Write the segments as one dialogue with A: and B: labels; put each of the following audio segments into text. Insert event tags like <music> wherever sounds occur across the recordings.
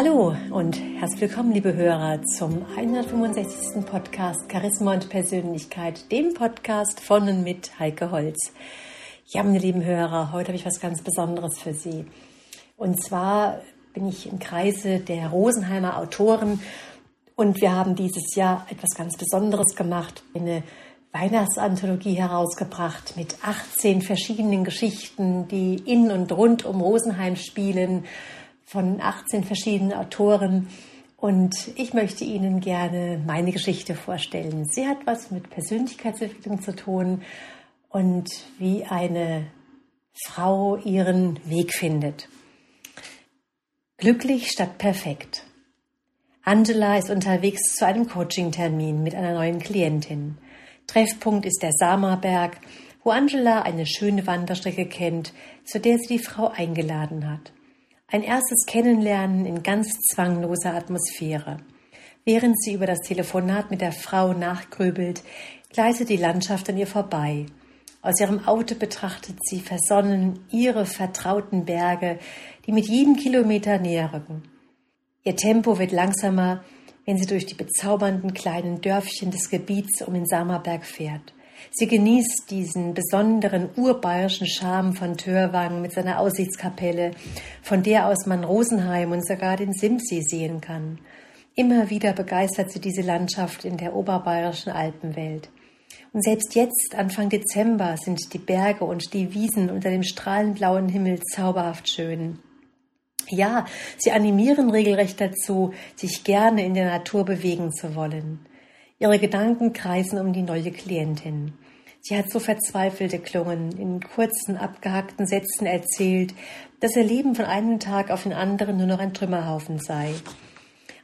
A: Hallo und herzlich willkommen, liebe Hörer, zum 165. Podcast Charisma und Persönlichkeit, dem Podcast von und mit Heike Holz. Ja, meine lieben Hörer, heute habe ich was ganz Besonderes für Sie. Und zwar bin ich im Kreise der Rosenheimer Autoren und wir haben dieses Jahr etwas ganz Besonderes gemacht, eine Weihnachtsanthologie herausgebracht mit 18 verschiedenen Geschichten, die in und rund um Rosenheim spielen von 18 verschiedenen Autoren. Und ich möchte Ihnen gerne meine Geschichte vorstellen. Sie hat was mit Persönlichkeitsentwicklung zu tun und wie eine Frau ihren Weg findet. Glücklich statt perfekt. Angela ist unterwegs zu einem Coaching-Termin mit einer neuen Klientin. Treffpunkt ist der Samerberg, wo Angela eine schöne Wanderstrecke kennt, zu der sie die Frau eingeladen hat. Ein erstes Kennenlernen in ganz zwangloser Atmosphäre. Während sie über das Telefonat mit der Frau nachgrübelt, gleitet die Landschaft an ihr vorbei. Aus ihrem Auto betrachtet sie versonnen ihre vertrauten Berge, die mit jedem Kilometer näher rücken. Ihr Tempo wird langsamer, wenn sie durch die bezaubernden kleinen Dörfchen des Gebiets um den Samerberg fährt. Sie genießt diesen besonderen urbayerischen Charme von Törwang mit seiner Aussichtskapelle, von der aus man Rosenheim und sogar den Simsee sehen kann. Immer wieder begeistert sie diese Landschaft in der oberbayerischen Alpenwelt. Und selbst jetzt, Anfang Dezember, sind die Berge und die Wiesen unter dem strahlenblauen Himmel zauberhaft schön. Ja, sie animieren regelrecht dazu, sich gerne in der Natur bewegen zu wollen. Ihre Gedanken kreisen um die neue Klientin. Sie hat so verzweifelte Klungen, in kurzen, abgehackten Sätzen erzählt, dass ihr Leben von einem Tag auf den anderen nur noch ein Trümmerhaufen sei.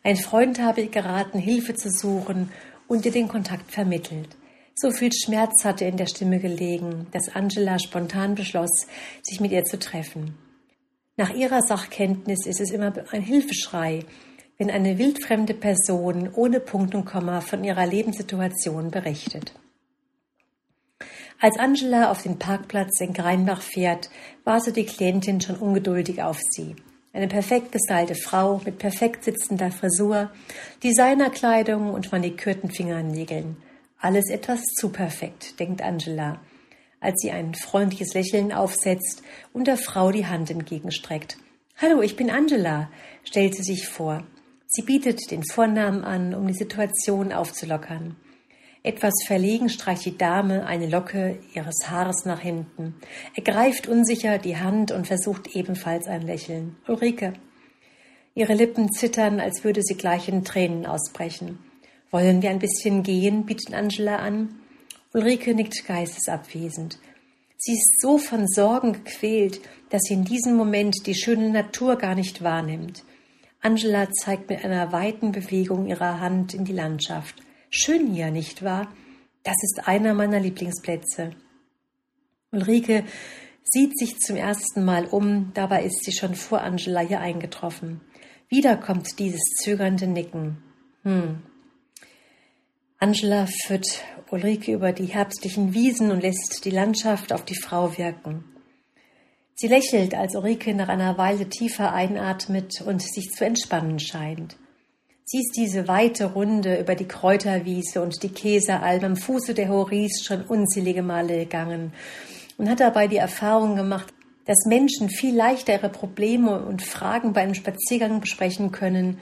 A: Ein Freund habe ihr geraten, Hilfe zu suchen und ihr den Kontakt vermittelt. So viel Schmerz hatte in der Stimme gelegen, dass Angela spontan beschloss, sich mit ihr zu treffen. Nach ihrer Sachkenntnis ist es immer ein Hilfeschrei, wenn eine wildfremde Person ohne Punkt und Komma von ihrer Lebenssituation berichtet. Als Angela auf den Parkplatz in Greinbach fährt, wartet die Klientin schon ungeduldig auf sie. Eine perfekt gestylte Frau mit perfekt sitzender Frisur, Designerkleidung und manikürten Fingernägeln. Alles etwas zu perfekt, denkt Angela, als sie ein freundliches Lächeln aufsetzt und der Frau die Hand entgegenstreckt. Hallo, ich bin Angela, stellt sie sich vor. Sie bietet den Vornamen an, um die Situation aufzulockern. Etwas verlegen streicht die Dame eine Locke ihres Haares nach hinten, ergreift unsicher die Hand und versucht ebenfalls ein Lächeln. Ulrike. Ihre Lippen zittern, als würde sie gleich in Tränen ausbrechen. Wollen wir ein bisschen gehen? bietet Angela an. Ulrike nickt geistesabwesend. Sie ist so von Sorgen gequält, dass sie in diesem Moment die schöne Natur gar nicht wahrnimmt. Angela zeigt mit einer weiten Bewegung ihrer Hand in die Landschaft. Schön hier, nicht wahr? Das ist einer meiner Lieblingsplätze. Ulrike sieht sich zum ersten Mal um, dabei ist sie schon vor Angela hier eingetroffen. Wieder kommt dieses zögernde Nicken. Hm. Angela führt Ulrike über die herbstlichen Wiesen und lässt die Landschaft auf die Frau wirken. Sie lächelt, als Ulrike nach einer Weile tiefer einatmet und sich zu entspannen scheint. Sie ist diese weite Runde über die Kräuterwiese und die Käsealm am Fuße der Horis schon unzählige Male gegangen und hat dabei die Erfahrung gemacht, dass Menschen viel leichter ihre Probleme und Fragen bei einem Spaziergang besprechen können.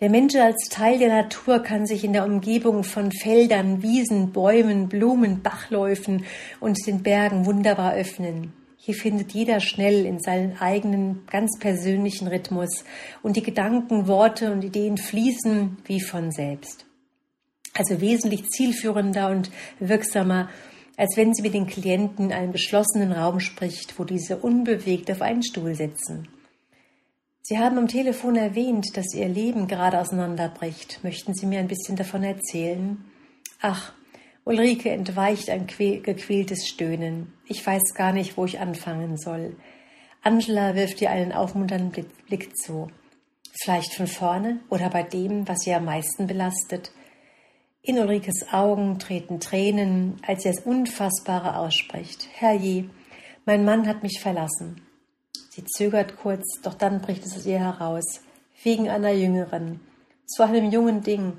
A: Der Mensch als Teil der Natur kann sich in der Umgebung von Feldern, Wiesen, Bäumen, Blumen, Bachläufen und den Bergen wunderbar öffnen. Hier findet jeder schnell in seinen eigenen ganz persönlichen Rhythmus und die Gedanken, Worte und Ideen fließen wie von selbst. Also wesentlich zielführender und wirksamer, als wenn sie mit den Klienten in einem geschlossenen Raum spricht, wo diese unbewegt auf einen Stuhl sitzen. Sie haben am Telefon erwähnt, dass Ihr Leben gerade auseinanderbricht. Möchten Sie mir ein bisschen davon erzählen? Ach, Ulrike entweicht ein gequältes Stöhnen. Ich weiß gar nicht, wo ich anfangen soll. Angela wirft ihr einen aufmunternden Blick zu. Vielleicht von vorne oder bei dem, was sie am meisten belastet. In Ulrikes Augen treten Tränen, als sie das Unfassbare ausspricht. Herrje, mein Mann hat mich verlassen. Sie zögert kurz, doch dann bricht es ihr heraus. Wegen einer Jüngeren. Zu einem jungen Ding.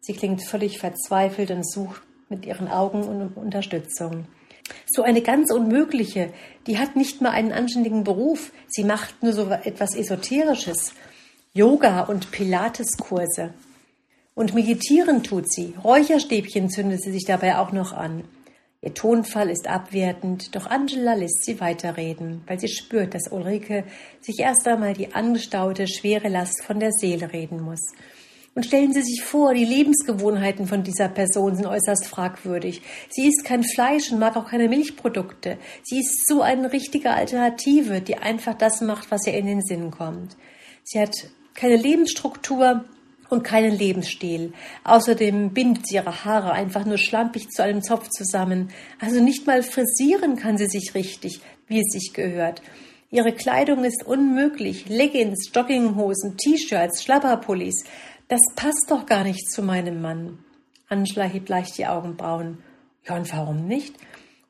A: Sie klingt völlig verzweifelt und sucht mit ihren Augen um Unterstützung. So eine ganz unmögliche, die hat nicht mal einen anständigen Beruf, sie macht nur so etwas Esoterisches. Yoga und Pilateskurse. Und meditieren tut sie, Räucherstäbchen zündet sie sich dabei auch noch an. Ihr Tonfall ist abwertend, doch Angela lässt sie weiterreden, weil sie spürt, dass Ulrike sich erst einmal die angestaute, schwere Last von der Seele reden muss. Und stellen Sie sich vor, die Lebensgewohnheiten von dieser Person sind äußerst fragwürdig. Sie isst kein Fleisch und mag auch keine Milchprodukte. Sie ist so eine richtige Alternative, die einfach das macht, was ihr in den Sinn kommt. Sie hat keine Lebensstruktur und keinen Lebensstil. Außerdem bindet sie ihre Haare einfach nur schlampig zu einem Zopf zusammen. Also nicht mal frisieren kann sie sich richtig, wie es sich gehört. Ihre Kleidung ist unmöglich. Leggings, Jogginghosen, T-Shirts, Schlapperpullis. Das passt doch gar nicht zu meinem Mann. Angela hebt leicht die Augenbrauen. Ja, und warum nicht?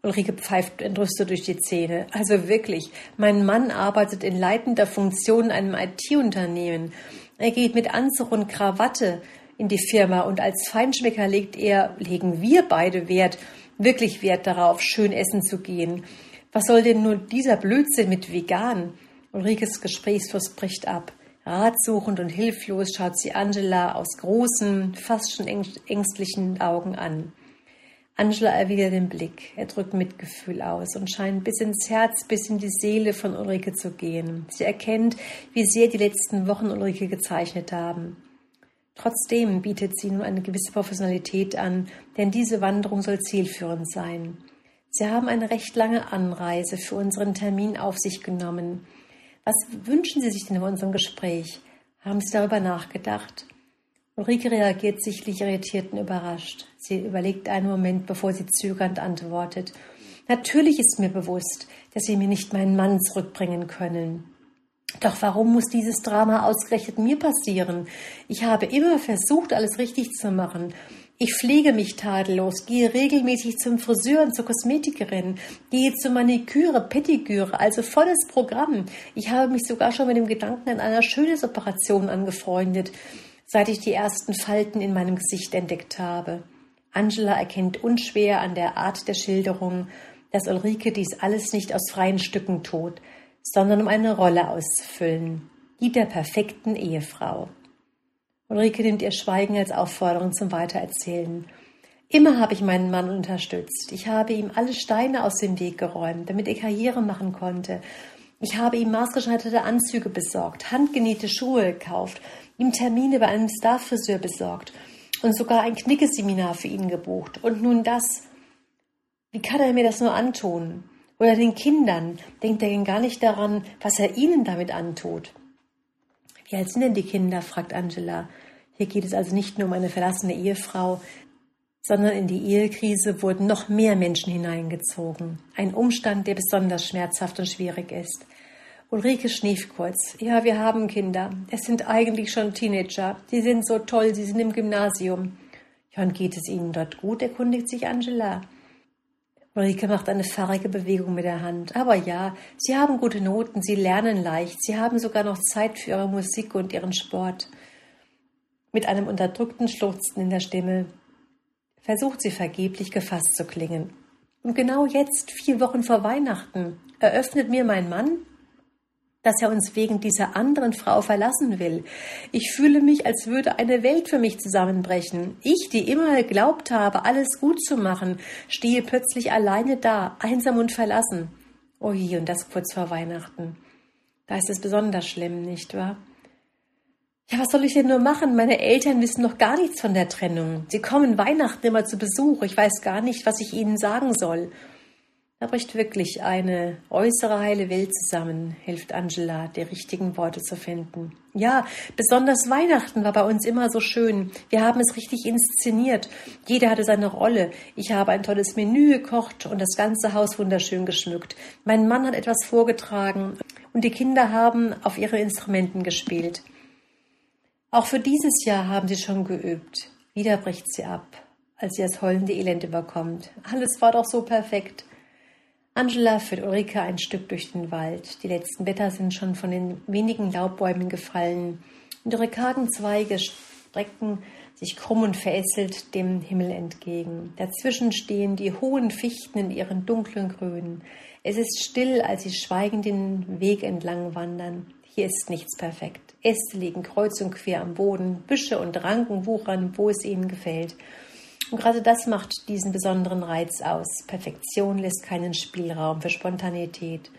A: Ulrike pfeift entrüstet durch die Zähne. Also wirklich, mein Mann arbeitet in leitender Funktion in einem IT-Unternehmen. Er geht mit Anzug und Krawatte in die Firma und als Feinschmecker legt er, legen wir beide Wert, wirklich Wert darauf, schön essen zu gehen. Was soll denn nur dieser Blödsinn mit vegan? Ulrikes Gesprächsfluss bricht ab. Ratsuchend und hilflos schaut sie Angela aus großen, fast schon ängstlichen Augen an. Angela erwidert den Blick. Er drückt Mitgefühl aus und scheint bis ins Herz, bis in die Seele von Ulrike zu gehen. Sie erkennt, wie sehr die letzten Wochen Ulrike gezeichnet haben. Trotzdem bietet sie nun eine gewisse Professionalität an, denn diese Wanderung soll zielführend sein. Sie haben eine recht lange Anreise für unseren Termin auf sich genommen. Was wünschen Sie sich denn in unserem Gespräch? Haben Sie darüber nachgedacht? Ulrike reagiert sichtlich irritiert und überrascht. Sie überlegt einen Moment, bevor sie zögernd antwortet. Natürlich ist mir bewusst, dass Sie mir nicht meinen Mann zurückbringen können. Doch warum muss dieses Drama ausgerechnet mir passieren? Ich habe immer versucht, alles richtig zu machen. Ich pflege mich tadellos, gehe regelmäßig zum Friseur und zur Kosmetikerin, gehe zur Maniküre, Pettiküre, also volles Programm. Ich habe mich sogar schon mit dem Gedanken an einer Schönheitsoperation angefreundet, seit ich die ersten Falten in meinem Gesicht entdeckt habe. Angela erkennt unschwer an der Art der Schilderung, dass Ulrike dies alles nicht aus freien Stücken tut, sondern um eine Rolle auszufüllen, die der perfekten Ehefrau. Ulrike nimmt ihr Schweigen als Aufforderung zum Weitererzählen. Immer habe ich meinen Mann unterstützt. Ich habe ihm alle Steine aus dem Weg geräumt, damit er Karriere machen konnte. Ich habe ihm maßgeschneiderte Anzüge besorgt, handgenähte Schuhe gekauft, ihm Termine bei einem Starfriseur besorgt und sogar ein Knickeseminar für ihn gebucht. Und nun das. Wie kann er mir das nur antun? Oder den Kindern? Denkt er denn gar nicht daran, was er ihnen damit antut? Wie alt sind denn die Kinder? fragt Angela. Hier geht es also nicht nur um eine verlassene Ehefrau, sondern in die Ehekrise wurden noch mehr Menschen hineingezogen. Ein Umstand, der besonders schmerzhaft und schwierig ist. Ulrike schnief kurz. Ja, wir haben Kinder. Es sind eigentlich schon Teenager. Die sind so toll, sie sind im Gymnasium. Ja, und geht es Ihnen dort gut? erkundigt sich Angela. Ulrike macht eine fahrige Bewegung mit der Hand. Aber ja, Sie haben gute Noten, Sie lernen leicht, Sie haben sogar noch Zeit für Ihre Musik und Ihren Sport. Mit einem unterdrückten Schluchzen in der Stimme versucht sie vergeblich gefasst zu klingen. Und genau jetzt, vier Wochen vor Weihnachten, eröffnet mir mein Mann, dass er uns wegen dieser anderen Frau verlassen will. Ich fühle mich, als würde eine Welt für mich zusammenbrechen. Ich, die immer geglaubt habe, alles gut zu machen, stehe plötzlich alleine da, einsam und verlassen. Oh je, und das kurz vor Weihnachten. Da ist es besonders schlimm, nicht wahr? Ja, was soll ich denn nur machen? Meine Eltern wissen noch gar nichts von der Trennung. Sie kommen Weihnachten immer zu Besuch. Ich weiß gar nicht, was ich ihnen sagen soll. Da bricht wirklich eine äußere heile Welt zusammen, hilft Angela, die richtigen Worte zu finden. Ja, besonders Weihnachten war bei uns immer so schön. Wir haben es richtig inszeniert. Jeder hatte seine Rolle. Ich habe ein tolles Menü gekocht und das ganze Haus wunderschön geschmückt. Mein Mann hat etwas vorgetragen und die Kinder haben auf ihre Instrumenten gespielt. Auch für dieses Jahr haben sie schon geübt. Wieder bricht sie ab, als sie das heulende Elend überkommt. Alles war doch so perfekt. Angela führt Ulrike ein Stück durch den Wald. Die letzten Blätter sind schon von den wenigen Laubbäumen gefallen und ihre kargen Zweige strecken sich krumm und verästelt dem Himmel entgegen. Dazwischen stehen die hohen Fichten in ihren dunklen Grünen. Es ist still, als sie schweigend den Weg entlang wandern. Hier ist nichts perfekt. Äste liegen kreuz und quer am Boden, Büsche und Ranken wuchern, wo es ihnen gefällt. Und gerade das macht diesen besonderen Reiz aus. Perfektion lässt keinen Spielraum für Spontanität.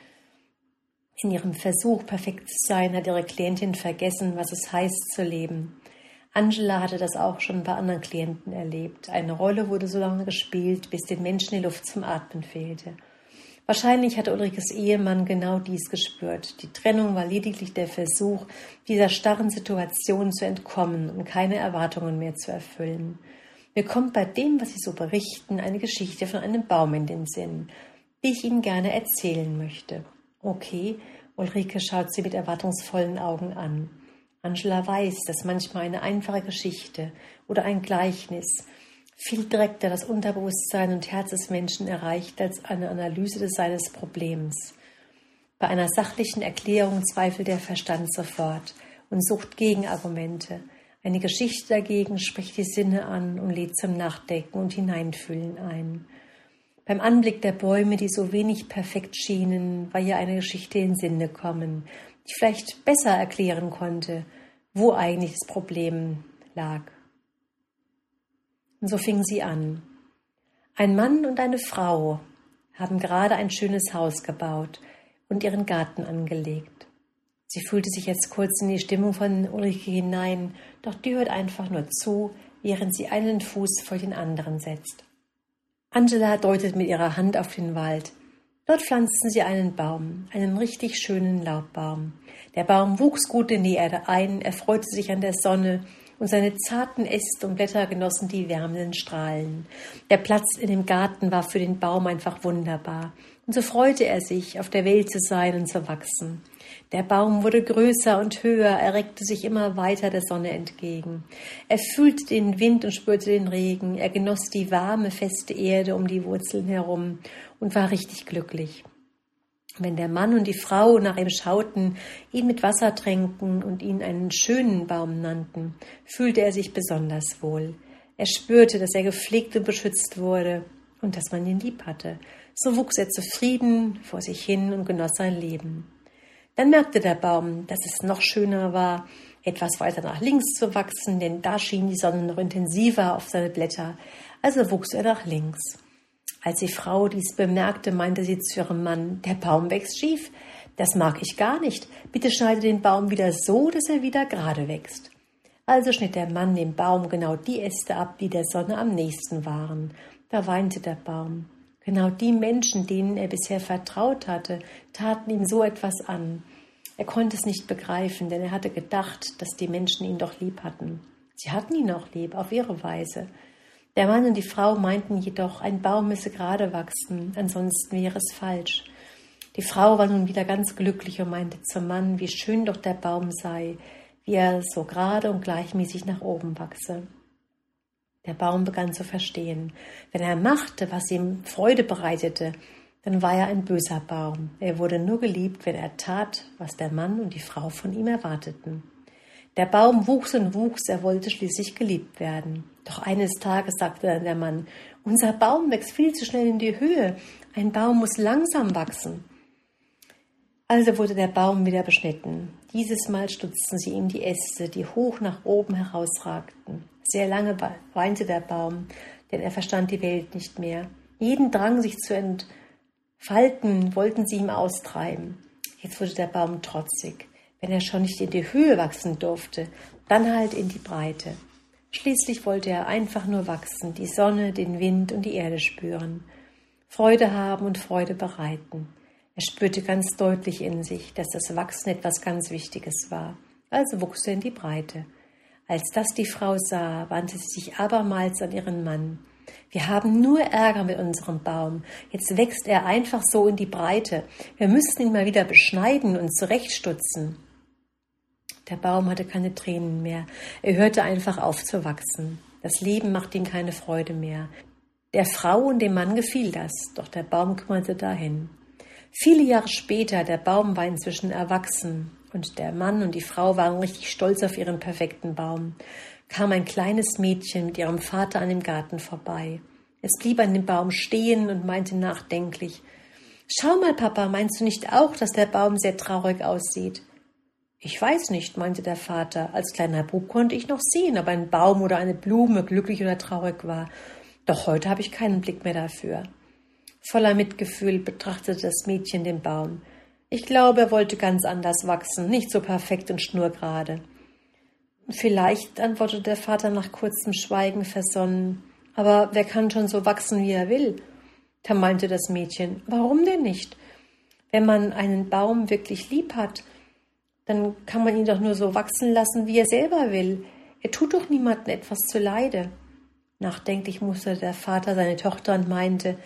A: In ihrem Versuch, perfekt zu sein, hat ihre Klientin vergessen, was es heißt zu leben. Angela hatte das auch schon bei anderen Klienten erlebt. Eine Rolle wurde so lange gespielt, bis den Menschen die Luft zum Atmen fehlte. Wahrscheinlich hatte Ulrikes Ehemann genau dies gespürt. Die Trennung war lediglich der Versuch, dieser starren Situation zu entkommen und keine Erwartungen mehr zu erfüllen. Mir kommt bei dem, was Sie so berichten, eine Geschichte von einem Baum in den Sinn, die ich Ihnen gerne erzählen möchte. Okay, Ulrike schaut sie mit erwartungsvollen Augen an. Angela weiß, dass manchmal eine einfache Geschichte oder ein Gleichnis viel direkter das Unterbewusstsein und Herz des Menschen erreicht als eine Analyse seines Problems. Bei einer sachlichen Erklärung zweifelt der Verstand sofort und sucht Gegenargumente. Eine Geschichte dagegen spricht die Sinne an und lädt zum Nachdenken und Hineinfühlen ein. Beim Anblick der Bäume, die so wenig perfekt schienen, war ihr eine Geschichte in Sinne kommen, die vielleicht besser erklären konnte, wo eigentlich das Problem lag. Und so fing sie an. Ein Mann und eine Frau haben gerade ein schönes Haus gebaut und ihren Garten angelegt. Sie fühlte sich jetzt kurz in die Stimmung von Ulrike hinein, doch die hört einfach nur zu, während sie einen Fuß vor den anderen setzt. Angela deutet mit ihrer Hand auf den Wald. Dort pflanzten sie einen Baum, einen richtig schönen Laubbaum. Der Baum wuchs gut in die Erde ein, erfreute sich an der Sonne und seine zarten Äste und Blätter genossen die wärmenden Strahlen. Der Platz in dem Garten war für den Baum einfach wunderbar. Und so freute er sich, auf der Welt zu sein und zu wachsen. Der Baum wurde größer und höher, er reckte sich immer weiter der Sonne entgegen. Er fühlte den Wind und spürte den Regen, er genoss die warme, feste Erde um die Wurzeln herum und war richtig glücklich. Wenn der Mann und die Frau nach ihm schauten, ihn mit Wasser tränken und ihn einen schönen Baum nannten, fühlte er sich besonders wohl. Er spürte, dass er gepflegt und beschützt wurde und dass man ihn lieb hatte. So wuchs er zufrieden vor sich hin und genoss sein Leben. Dann merkte der Baum, dass es noch schöner war, etwas weiter nach links zu wachsen, denn da schien die Sonne noch intensiver auf seine Blätter, also wuchs er nach links. Als die Frau dies bemerkte, meinte sie zu ihrem Mann, der Baum wächst schief. Das mag ich gar nicht. Bitte schneide den Baum wieder so, dass er wieder gerade wächst. Also schnitt der Mann dem Baum genau die Äste ab, die der Sonne am nächsten waren. Da weinte der Baum. Genau die Menschen, denen er bisher vertraut hatte, taten ihm so etwas an. Er konnte es nicht begreifen, denn er hatte gedacht, dass die Menschen ihn doch lieb hatten. Sie hatten ihn auch lieb, auf ihre Weise. Der Mann und die Frau meinten jedoch, ein Baum müsse gerade wachsen, ansonsten wäre es falsch. Die Frau war nun wieder ganz glücklich und meinte zum Mann, wie schön doch der Baum sei, wie er so gerade und gleichmäßig nach oben wachse. Der Baum begann zu verstehen. Wenn er machte, was ihm Freude bereitete, dann war er ein böser Baum. Er wurde nur geliebt, wenn er tat, was der Mann und die Frau von ihm erwarteten. Der Baum wuchs und wuchs, er wollte schließlich geliebt werden. Doch eines Tages sagte dann der Mann, unser Baum wächst viel zu schnell in die Höhe. Ein Baum muss langsam wachsen. Also wurde der Baum wieder beschnitten. Dieses Mal stutzten sie ihm die Äste, die hoch nach oben herausragten. Sehr lange weinte der Baum, denn er verstand die Welt nicht mehr. Jeden Drang, sich zu entfalten, wollten sie ihm austreiben. Jetzt wurde der Baum trotzig. Wenn er schon nicht in die Höhe wachsen durfte, dann halt in die Breite. Schließlich wollte er einfach nur wachsen, die Sonne, den Wind und die Erde spüren, Freude haben und Freude bereiten. Er spürte ganz deutlich in sich, dass das Wachsen etwas ganz Wichtiges war. Also wuchs er in die Breite. Als das die Frau sah, wandte sie sich abermals an ihren Mann. Wir haben nur Ärger mit unserem Baum. Jetzt wächst er einfach so in die Breite. Wir müssten ihn mal wieder beschneiden und zurechtstutzen. Der Baum hatte keine Tränen mehr. Er hörte einfach auf zu wachsen. Das Leben machte ihm keine Freude mehr. Der Frau und dem Mann gefiel das, doch der Baum kümmerte dahin. Viele Jahre später, der Baum war inzwischen erwachsen und der Mann und die Frau waren richtig stolz auf ihren perfekten Baum, kam ein kleines Mädchen mit ihrem Vater an dem Garten vorbei. Es blieb an dem Baum stehen und meinte nachdenklich Schau mal, Papa, meinst du nicht auch, dass der Baum sehr traurig aussieht? Ich weiß nicht, meinte der Vater. Als kleiner Bub konnte ich noch sehen, ob ein Baum oder eine Blume glücklich oder traurig war. Doch heute habe ich keinen Blick mehr dafür. Voller Mitgefühl betrachtete das Mädchen den Baum. Ich glaube, er wollte ganz anders wachsen, nicht so perfekt und schnurgerade. Vielleicht, antwortete der Vater nach kurzem Schweigen versonnen, aber wer kann schon so wachsen, wie er will? Da meinte das Mädchen, warum denn nicht? Wenn man einen Baum wirklich lieb hat, dann kann man ihn doch nur so wachsen lassen, wie er selber will. Er tut doch niemandem etwas zuleide. Nachdenklich musterte der Vater seine Tochter und meinte,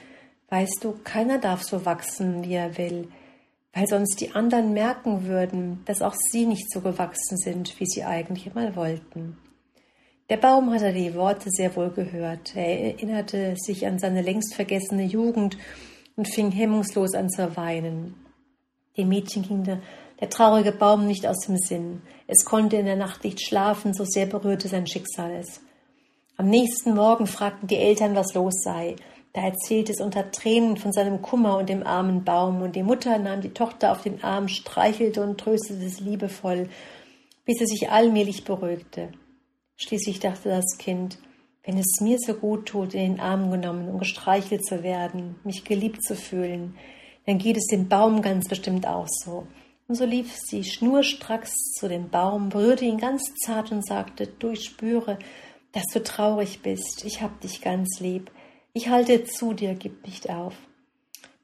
A: Weißt du, keiner darf so wachsen, wie er will, weil sonst die anderen merken würden, dass auch sie nicht so gewachsen sind, wie sie eigentlich mal wollten. Der Baum hatte die Worte sehr wohl gehört. Er erinnerte sich an seine längst vergessene Jugend und fing hemmungslos an zu weinen. Dem Mädchen ging der, der traurige Baum nicht aus dem Sinn. Es konnte in der Nacht nicht schlafen, so sehr berührte sein Schicksal es. Am nächsten Morgen fragten die Eltern, was los sei. Da erzählte es unter Tränen von seinem Kummer und dem armen Baum, und die Mutter nahm die Tochter auf den Arm, streichelte und tröstete es liebevoll, bis es sich allmählich beruhigte. Schließlich dachte das Kind, wenn es mir so gut tut, in den Arm genommen und gestreichelt zu werden, mich geliebt zu fühlen, dann geht es dem Baum ganz bestimmt auch so. Und so lief sie schnurstracks zu dem Baum, berührte ihn ganz zart und sagte, du, ich spüre, dass du traurig bist, ich hab dich ganz lieb, ich halte zu dir, gib nicht auf.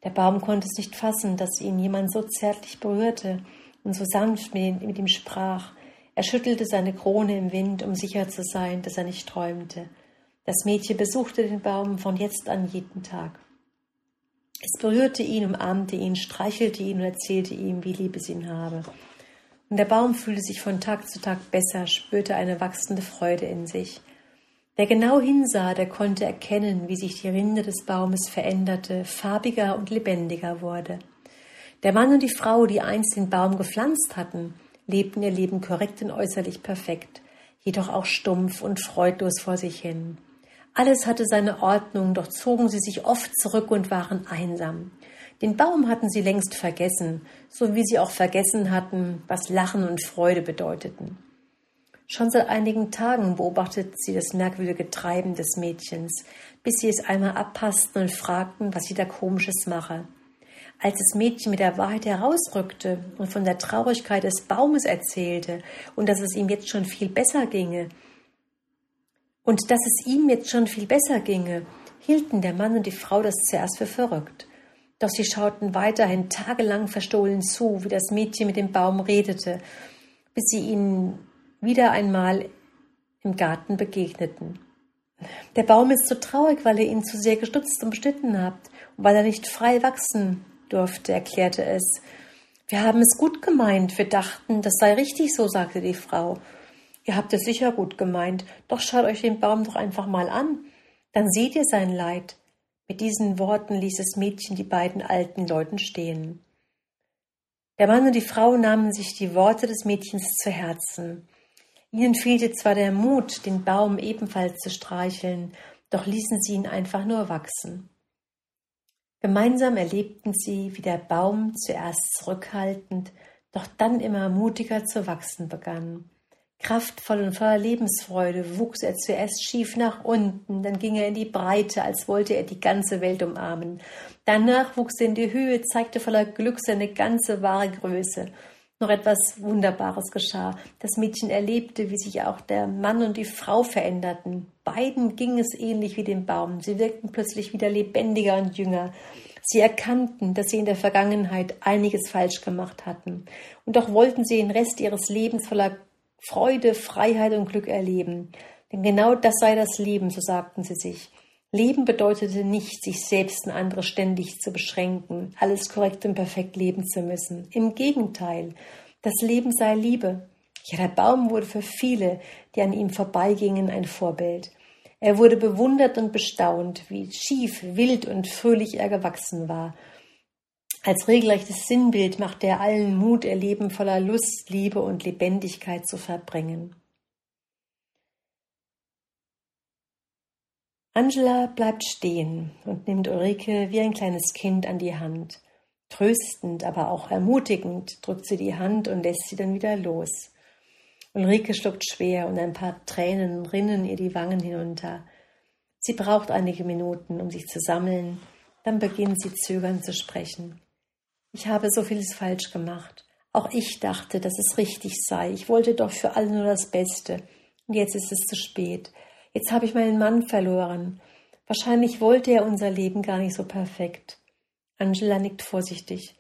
A: Der Baum konnte es nicht fassen, dass ihn jemand so zärtlich berührte und so sanft mit ihm sprach, er schüttelte seine Krone im Wind, um sicher zu sein, dass er nicht träumte. Das Mädchen besuchte den Baum von jetzt an jeden Tag. Es berührte ihn, umarmte ihn, streichelte ihn und erzählte ihm, wie lieb es ihn habe. Und der Baum fühlte sich von Tag zu Tag besser, spürte eine wachsende Freude in sich. Wer genau hinsah, der konnte erkennen, wie sich die Rinde des Baumes veränderte, farbiger und lebendiger wurde. Der Mann und die Frau, die einst den Baum gepflanzt hatten, lebten ihr Leben korrekt und äußerlich perfekt, jedoch auch stumpf und freudlos vor sich hin. Alles hatte seine Ordnung, doch zogen sie sich oft zurück und waren einsam. Den Baum hatten sie längst vergessen, so wie sie auch vergessen hatten, was Lachen und Freude bedeuteten. Schon seit einigen Tagen beobachteten sie das merkwürdige Treiben des Mädchens, bis sie es einmal abpassten und fragten, was sie da komisches mache. Als das Mädchen mit der Wahrheit herausrückte und von der Traurigkeit des Baumes erzählte und dass es ihm jetzt schon viel besser ginge, und dass es ihm jetzt schon viel besser ginge, hielten der Mann und die Frau das zuerst für verrückt. Doch sie schauten weiterhin tagelang verstohlen zu, wie das Mädchen mit dem Baum redete, bis sie ihnen wieder einmal im Garten begegneten. Der Baum ist so traurig, weil ihr ihn zu sehr gestutzt und beschnitten habt und weil er nicht frei wachsen durfte, erklärte es. Wir haben es gut gemeint, wir dachten, das sei richtig so, sagte die Frau. Ihr habt es sicher gut gemeint, doch schaut euch den Baum doch einfach mal an, dann seht ihr sein Leid. Mit diesen Worten ließ das Mädchen die beiden alten Leuten stehen. Der Mann und die Frau nahmen sich die Worte des Mädchens zu Herzen. Ihnen fehlte zwar der Mut, den Baum ebenfalls zu streicheln, doch ließen sie ihn einfach nur wachsen. Gemeinsam erlebten sie, wie der Baum zuerst zurückhaltend, doch dann immer mutiger zu wachsen begann. Kraftvoll und voller Lebensfreude wuchs er zuerst schief nach unten, dann ging er in die Breite, als wollte er die ganze Welt umarmen. Danach wuchs er in die Höhe, zeigte voller Glück seine ganze wahre Größe. Noch etwas Wunderbares geschah. Das Mädchen erlebte, wie sich auch der Mann und die Frau veränderten. Beiden ging es ähnlich wie dem Baum. Sie wirkten plötzlich wieder lebendiger und jünger. Sie erkannten, dass sie in der Vergangenheit einiges falsch gemacht hatten. Und doch wollten sie den Rest ihres Lebens voller Freude, Freiheit und Glück erleben. Denn genau das sei das Leben, so sagten sie sich. Leben bedeutete nicht, sich selbst und andere ständig zu beschränken, alles korrekt und perfekt leben zu müssen. Im Gegenteil, das Leben sei Liebe. Ja, der Baum wurde für viele, die an ihm vorbeigingen, ein Vorbild. Er wurde bewundert und bestaunt, wie schief, wild und fröhlich er gewachsen war. Als regelrechtes Sinnbild machte er allen Mut, ihr Leben voller Lust, Liebe und Lebendigkeit zu verbringen. Angela bleibt stehen und nimmt Ulrike wie ein kleines Kind an die Hand. Tröstend, aber auch ermutigend drückt sie die Hand und lässt sie dann wieder los. Ulrike schluckt schwer und ein paar Tränen rinnen ihr die Wangen hinunter. Sie braucht einige Minuten, um sich zu sammeln, dann beginnt sie zögernd zu sprechen. Ich habe so vieles falsch gemacht. Auch ich dachte, dass es richtig sei. Ich wollte doch für alle nur das Beste. Und jetzt ist es zu spät. Jetzt habe ich meinen Mann verloren. Wahrscheinlich wollte er unser Leben gar nicht so perfekt. Angela nickt vorsichtig.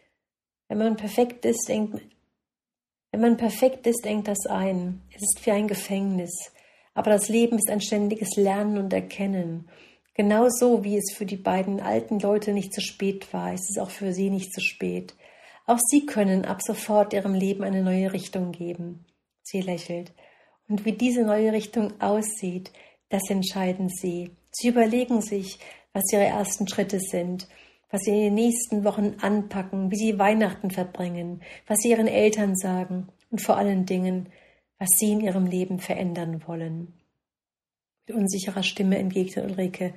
A: Wenn man perfekt ist, denkt, wenn man perfekt ist, denkt das ein. Es ist wie ein Gefängnis. Aber das Leben ist ein ständiges Lernen und Erkennen. Genauso wie es für die beiden alten Leute nicht zu spät war, ist es auch für sie nicht zu spät. Auch sie können ab sofort ihrem Leben eine neue Richtung geben. Sie lächelt. Und wie diese neue Richtung aussieht, das entscheiden sie. Sie überlegen sich, was ihre ersten Schritte sind, was sie in den nächsten Wochen anpacken, wie sie Weihnachten verbringen, was sie ihren Eltern sagen und vor allen Dingen, was sie in ihrem Leben verändern wollen. Mit unsicherer Stimme entgegnete Ulrike.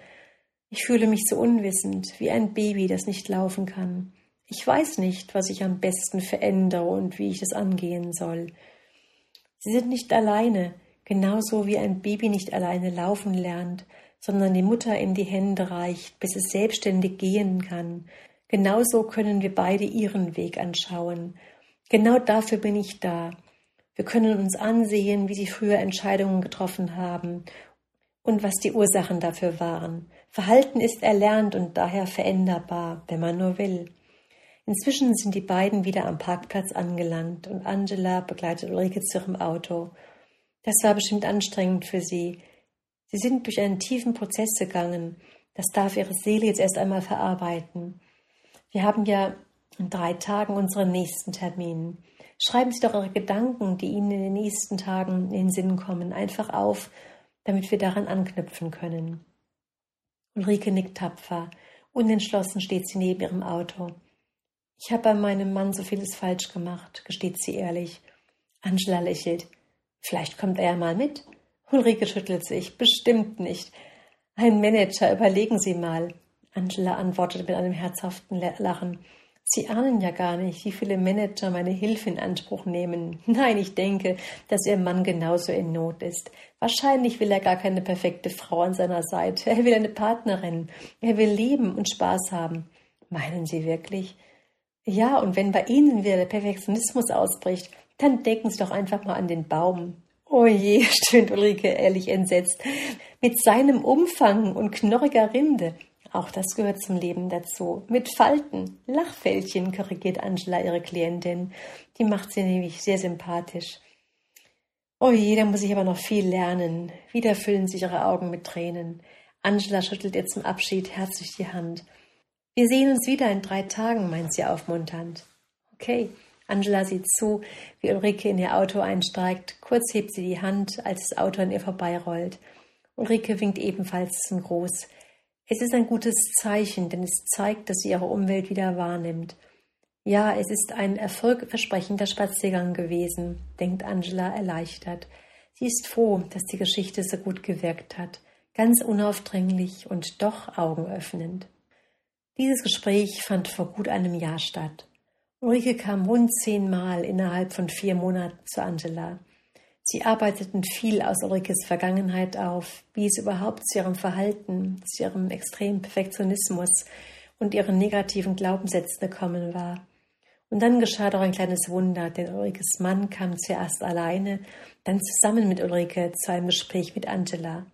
A: Ich fühle mich so unwissend, wie ein Baby, das nicht laufen kann. Ich weiß nicht, was ich am besten verändere und wie ich es angehen soll. Sie sind nicht alleine, genauso wie ein Baby nicht alleine laufen lernt, sondern die Mutter in die Hände reicht, bis es selbstständig gehen kann. Genauso können wir beide ihren Weg anschauen. Genau dafür bin ich da. Wir können uns ansehen, wie sie früher Entscheidungen getroffen haben und was die Ursachen dafür waren. Verhalten ist erlernt und daher veränderbar, wenn man nur will. Inzwischen sind die beiden wieder am Parkplatz angelangt und Angela begleitet Ulrike zu ihrem Auto. Das war bestimmt anstrengend für sie. Sie sind durch einen tiefen Prozess gegangen. Das darf ihre Seele jetzt erst einmal verarbeiten. Wir haben ja in drei Tagen unseren nächsten Termin. Schreiben Sie doch Ihre Gedanken, die Ihnen in den nächsten Tagen in den Sinn kommen, einfach auf damit wir daran anknüpfen können. Ulrike nickt tapfer. Unentschlossen steht sie neben ihrem Auto. Ich habe bei meinem Mann so vieles falsch gemacht, gesteht sie ehrlich. Angela lächelt. Vielleicht kommt er ja mal mit. Ulrike schüttelt sich. Bestimmt nicht. Ein Manager, überlegen Sie mal. Angela antwortet mit einem herzhaften Lachen. Sie ahnen ja gar nicht, wie viele Manager meine Hilfe in Anspruch nehmen. <laughs> Nein, ich denke, dass Ihr Mann genauso in Not ist. Wahrscheinlich will er gar keine perfekte Frau an seiner Seite. Er will eine Partnerin. Er will leben und Spaß haben. Meinen Sie wirklich? Ja, und wenn bei Ihnen wieder der Perfektionismus ausbricht, dann denken Sie doch einfach mal an den Baum. Oh je, <laughs> stöhnt Ulrike ehrlich entsetzt. Mit seinem Umfang und knorriger Rinde auch das gehört zum Leben dazu. Mit Falten, Lachfältchen, korrigiert Angela ihre Klientin. Die macht sie nämlich sehr sympathisch. Oh je, da muss ich aber noch viel lernen. Wieder füllen sich ihre Augen mit Tränen. Angela schüttelt ihr zum Abschied herzlich die Hand. Wir sehen uns wieder in drei Tagen, meint sie aufmunternd. Okay. Angela sieht zu, wie Ulrike in ihr Auto einsteigt. Kurz hebt sie die Hand, als das Auto an ihr vorbeirollt. Ulrike winkt ebenfalls zum Groß. Es ist ein gutes Zeichen, denn es zeigt, dass sie ihre Umwelt wieder wahrnimmt. Ja, es ist ein erfolgversprechender Spaziergang gewesen, denkt Angela erleichtert. Sie ist froh, dass die Geschichte so gut gewirkt hat, ganz unaufdringlich und doch augenöffnend. Dieses Gespräch fand vor gut einem Jahr statt. Ulrike kam rund zehnmal innerhalb von vier Monaten zu Angela. Sie arbeiteten viel aus Ulrikes Vergangenheit auf, wie es überhaupt zu ihrem Verhalten, zu ihrem extremen Perfektionismus und ihren negativen Glaubenssätzen gekommen war. Und dann geschah doch ein kleines Wunder, denn Ulrikes Mann kam zuerst alleine, dann zusammen mit Ulrike zu einem Gespräch mit Angela.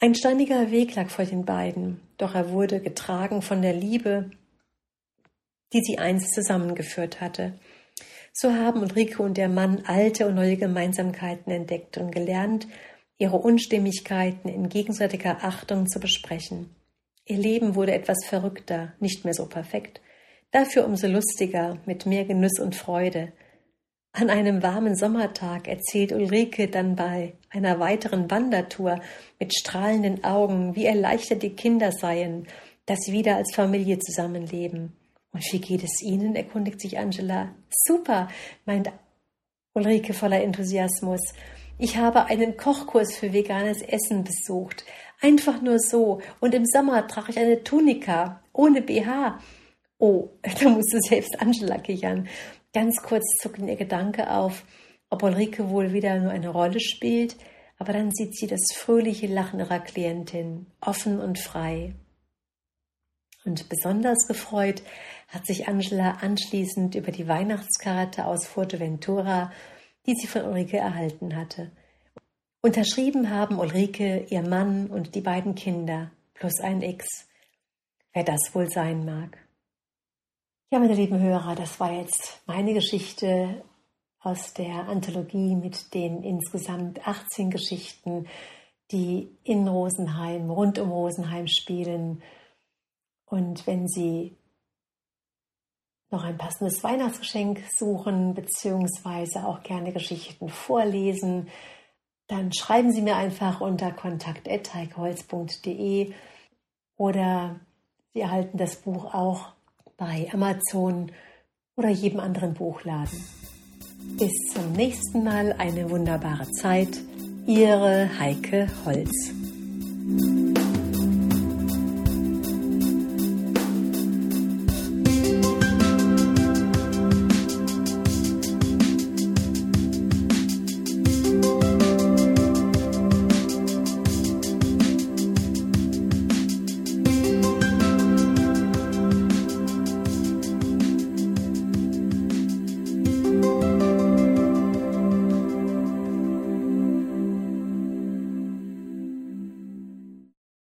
A: Ein steiniger Weg lag vor den beiden, doch er wurde getragen von der Liebe, die sie einst zusammengeführt hatte. So haben Ulrike und der Mann alte und neue Gemeinsamkeiten entdeckt und gelernt, ihre Unstimmigkeiten in gegenseitiger Achtung zu besprechen. Ihr Leben wurde etwas verrückter, nicht mehr so perfekt, dafür umso lustiger, mit mehr Genuss und Freude. An einem warmen Sommertag erzählt Ulrike dann bei einer weiteren Wandertour mit strahlenden Augen, wie erleichtert die Kinder seien, dass sie wieder als Familie zusammenleben. Und wie geht es Ihnen? erkundigt sich Angela. Super, meint Ulrike voller Enthusiasmus. Ich habe einen Kochkurs für veganes Essen besucht. Einfach nur so. Und im Sommer trage ich eine Tunika ohne BH. Oh, <laughs> da musste selbst Angela kichern. Ganz kurz zuckt ihr Gedanke auf, ob Ulrike wohl wieder nur eine Rolle spielt, aber dann sieht sie das fröhliche Lachen ihrer Klientin, offen und frei. Und besonders gefreut hat sich Angela anschließend über die Weihnachtskarte aus Fuerteventura, die sie von Ulrike erhalten hatte. Unterschrieben haben Ulrike, ihr Mann und die beiden Kinder plus ein X. Wer das wohl sein mag. Ja, meine lieben Hörer, das war jetzt meine Geschichte aus der Anthologie mit den insgesamt 18 Geschichten, die in Rosenheim, rund um Rosenheim spielen. Und wenn Sie noch ein passendes Weihnachtsgeschenk suchen, beziehungsweise auch gerne Geschichten vorlesen, dann schreiben Sie mir einfach unter kontakt.heikeholz.de oder Sie erhalten das Buch auch bei Amazon oder jedem anderen Buchladen. Bis zum nächsten Mal eine wunderbare Zeit. Ihre Heike Holz.